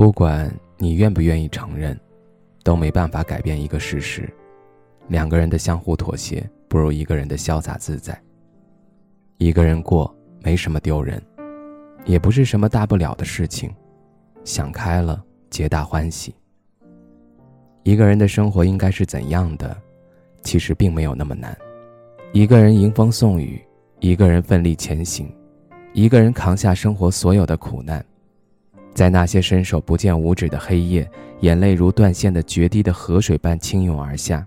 不管你愿不愿意承认，都没办法改变一个事实：两个人的相互妥协，不如一个人的潇洒自在。一个人过没什么丢人，也不是什么大不了的事情，想开了，皆大欢喜。一个人的生活应该是怎样的？其实并没有那么难。一个人迎风送雨，一个人奋力前行，一个人扛下生活所有的苦难。在那些伸手不见五指的黑夜，眼泪如断线的决堤的河水般倾涌而下，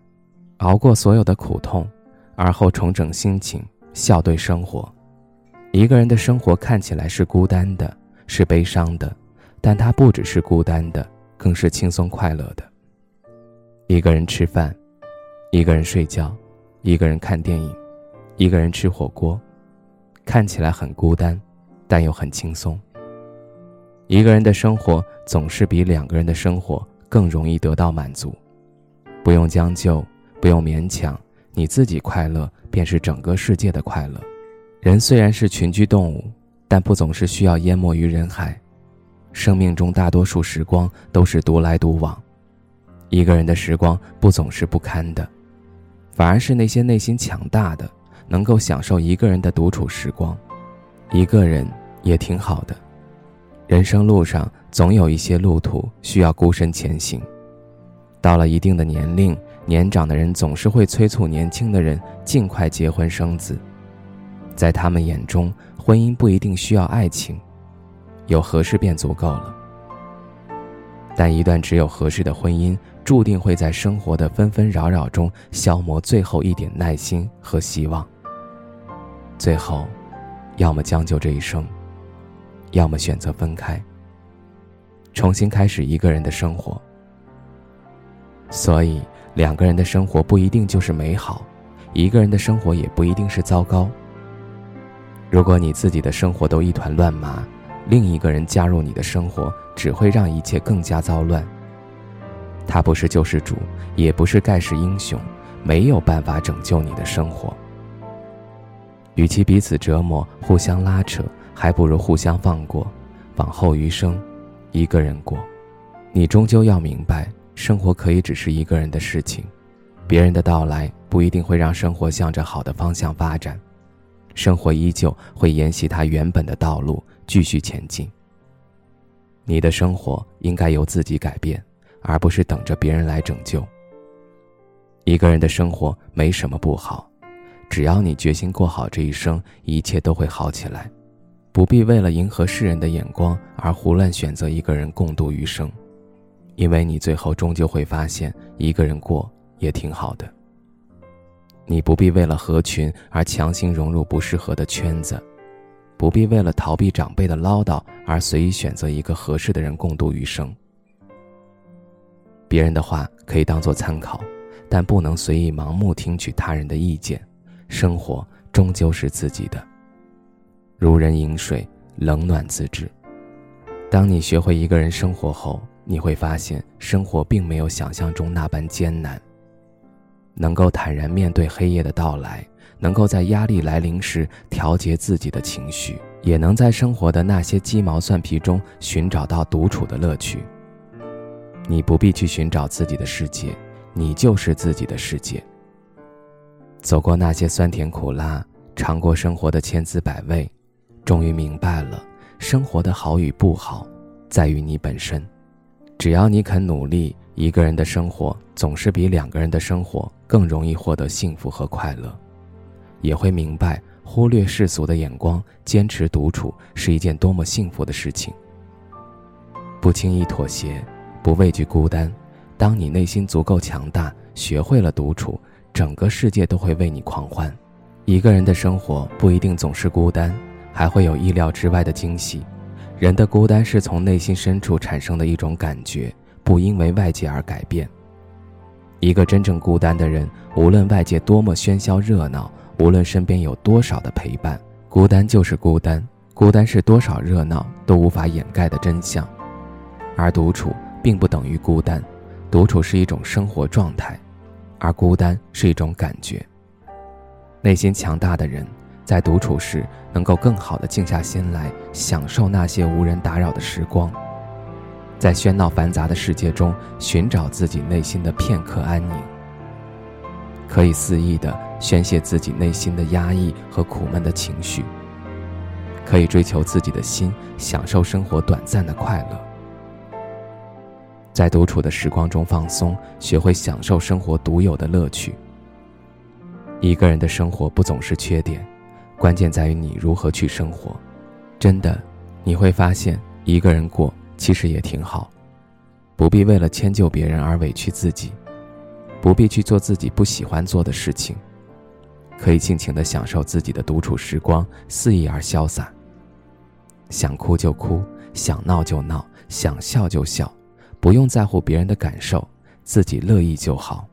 熬过所有的苦痛，而后重整心情，笑对生活。一个人的生活看起来是孤单的，是悲伤的，但他不只是孤单的，更是轻松快乐的。一个人吃饭，一个人睡觉，一个人看电影，一个人吃火锅，看起来很孤单，但又很轻松。一个人的生活总是比两个人的生活更容易得到满足，不用将就，不用勉强，你自己快乐便是整个世界的快乐。人虽然是群居动物，但不总是需要淹没于人海。生命中大多数时光都是独来独往，一个人的时光不总是不堪的，反而是那些内心强大的，能够享受一个人的独处时光。一个人也挺好的。人生路上总有一些路途需要孤身前行，到了一定的年龄，年长的人总是会催促年轻的人尽快结婚生子。在他们眼中，婚姻不一定需要爱情，有合适便足够了。但一段只有合适的婚姻，注定会在生活的纷纷扰扰中消磨最后一点耐心和希望。最后，要么将就这一生。要么选择分开，重新开始一个人的生活。所以，两个人的生活不一定就是美好，一个人的生活也不一定是糟糕。如果你自己的生活都一团乱麻，另一个人加入你的生活，只会让一切更加糟乱。他不是救世主，也不是盖世英雄，没有办法拯救你的生活。与其彼此折磨，互相拉扯。还不如互相放过，往后余生，一个人过。你终究要明白，生活可以只是一个人的事情，别人的到来不一定会让生活向着好的方向发展，生活依旧会沿袭它原本的道路继续前进。你的生活应该由自己改变，而不是等着别人来拯救。一个人的生活没什么不好，只要你决心过好这一生，一切都会好起来。不必为了迎合世人的眼光而胡乱选择一个人共度余生，因为你最后终究会发现，一个人过也挺好的。你不必为了合群而强行融入不适合的圈子，不必为了逃避长辈的唠叨而随意选择一个合适的人共度余生。别人的话可以当做参考，但不能随意盲目听取他人的意见。生活终究是自己的。如人饮水，冷暖自知。当你学会一个人生活后，你会发现生活并没有想象中那般艰难。能够坦然面对黑夜的到来，能够在压力来临时调节自己的情绪，也能在生活的那些鸡毛蒜皮中寻找到独处的乐趣。你不必去寻找自己的世界，你就是自己的世界。走过那些酸甜苦辣，尝过生活的千滋百味。终于明白了，生活的好与不好，在于你本身。只要你肯努力，一个人的生活总是比两个人的生活更容易获得幸福和快乐。也会明白，忽略世俗的眼光，坚持独处是一件多么幸福的事情。不轻易妥协，不畏惧孤单。当你内心足够强大，学会了独处，整个世界都会为你狂欢。一个人的生活不一定总是孤单。还会有意料之外的惊喜，人的孤单是从内心深处产生的一种感觉，不因为外界而改变。一个真正孤单的人，无论外界多么喧嚣热闹，无论身边有多少的陪伴，孤单就是孤单。孤单是多少热闹都无法掩盖的真相。而独处并不等于孤单，独处是一种生活状态，而孤单是一种感觉。内心强大的人，在独处时能够更好的静下心来，享受那些无人打扰的时光，在喧闹繁杂的世界中寻找自己内心的片刻安宁，可以肆意的宣泄自己内心的压抑和苦闷的情绪，可以追求自己的心，享受生活短暂的快乐，在独处的时光中放松，学会享受生活独有的乐趣。一个人的生活不总是缺点，关键在于你如何去生活。真的，你会发现一个人过其实也挺好，不必为了迁就别人而委屈自己，不必去做自己不喜欢做的事情，可以尽情的享受自己的独处时光，肆意而潇洒。想哭就哭，想闹就闹，想笑就笑，不用在乎别人的感受，自己乐意就好。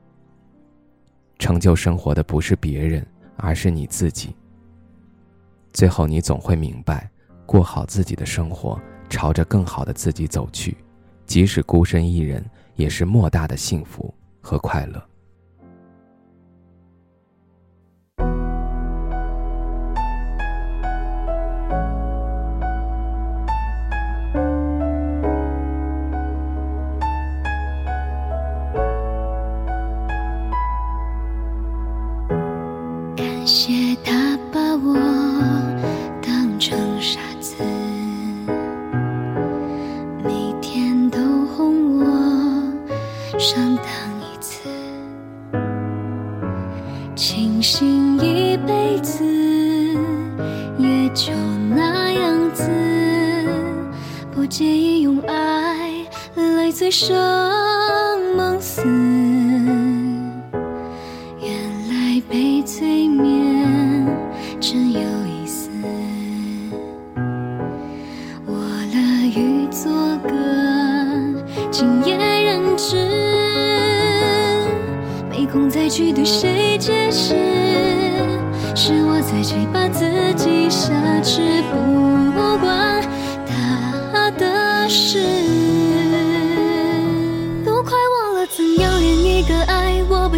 成就生活的不是别人，而是你自己。最后，你总会明白，过好自己的生活，朝着更好的自己走去，即使孤身一人，也是莫大的幸福和快乐。生梦死。原来被催眠真有意思，我乐于做个今夜人质，没空再去对谁解释，是我在嘴巴自己挟持，不关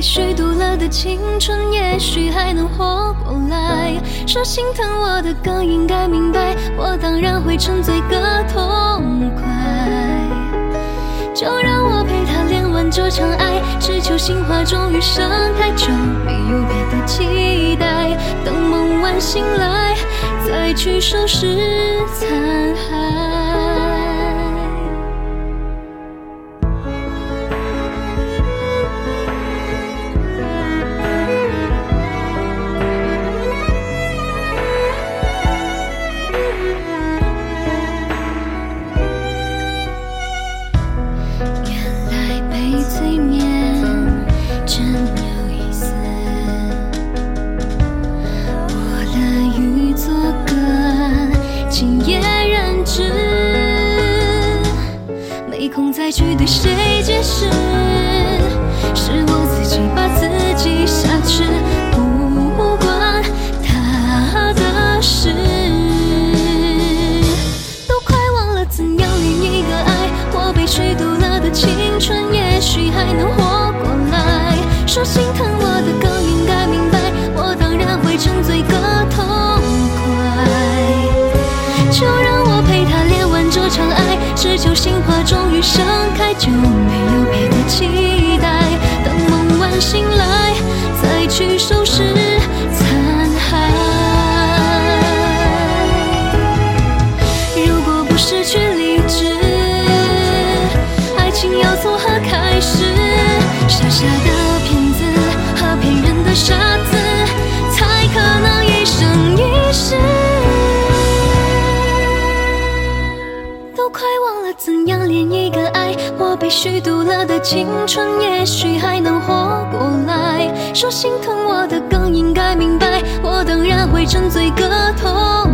虚度了的青春。也许还能活过来。说心疼我的更应该明白，我当然会沉醉个痛快。就让我陪他练完这场爱，只求心花终于盛开，就没有别的期待。等梦完醒来，再去收拾残骸。对谁解释，是我自己把自己挟持，不关他的事。都快忘了怎样恋一个爱，我被虚度了的青春，也许还能活过来。说心疼我的更应该明白，我当然会沉醉个痛快。就让我陪他恋完这场爱，只求心花终于。盛开就虚度了的青春，也许还能活过来。说心疼我的更应该明白，我当然会沉醉个痛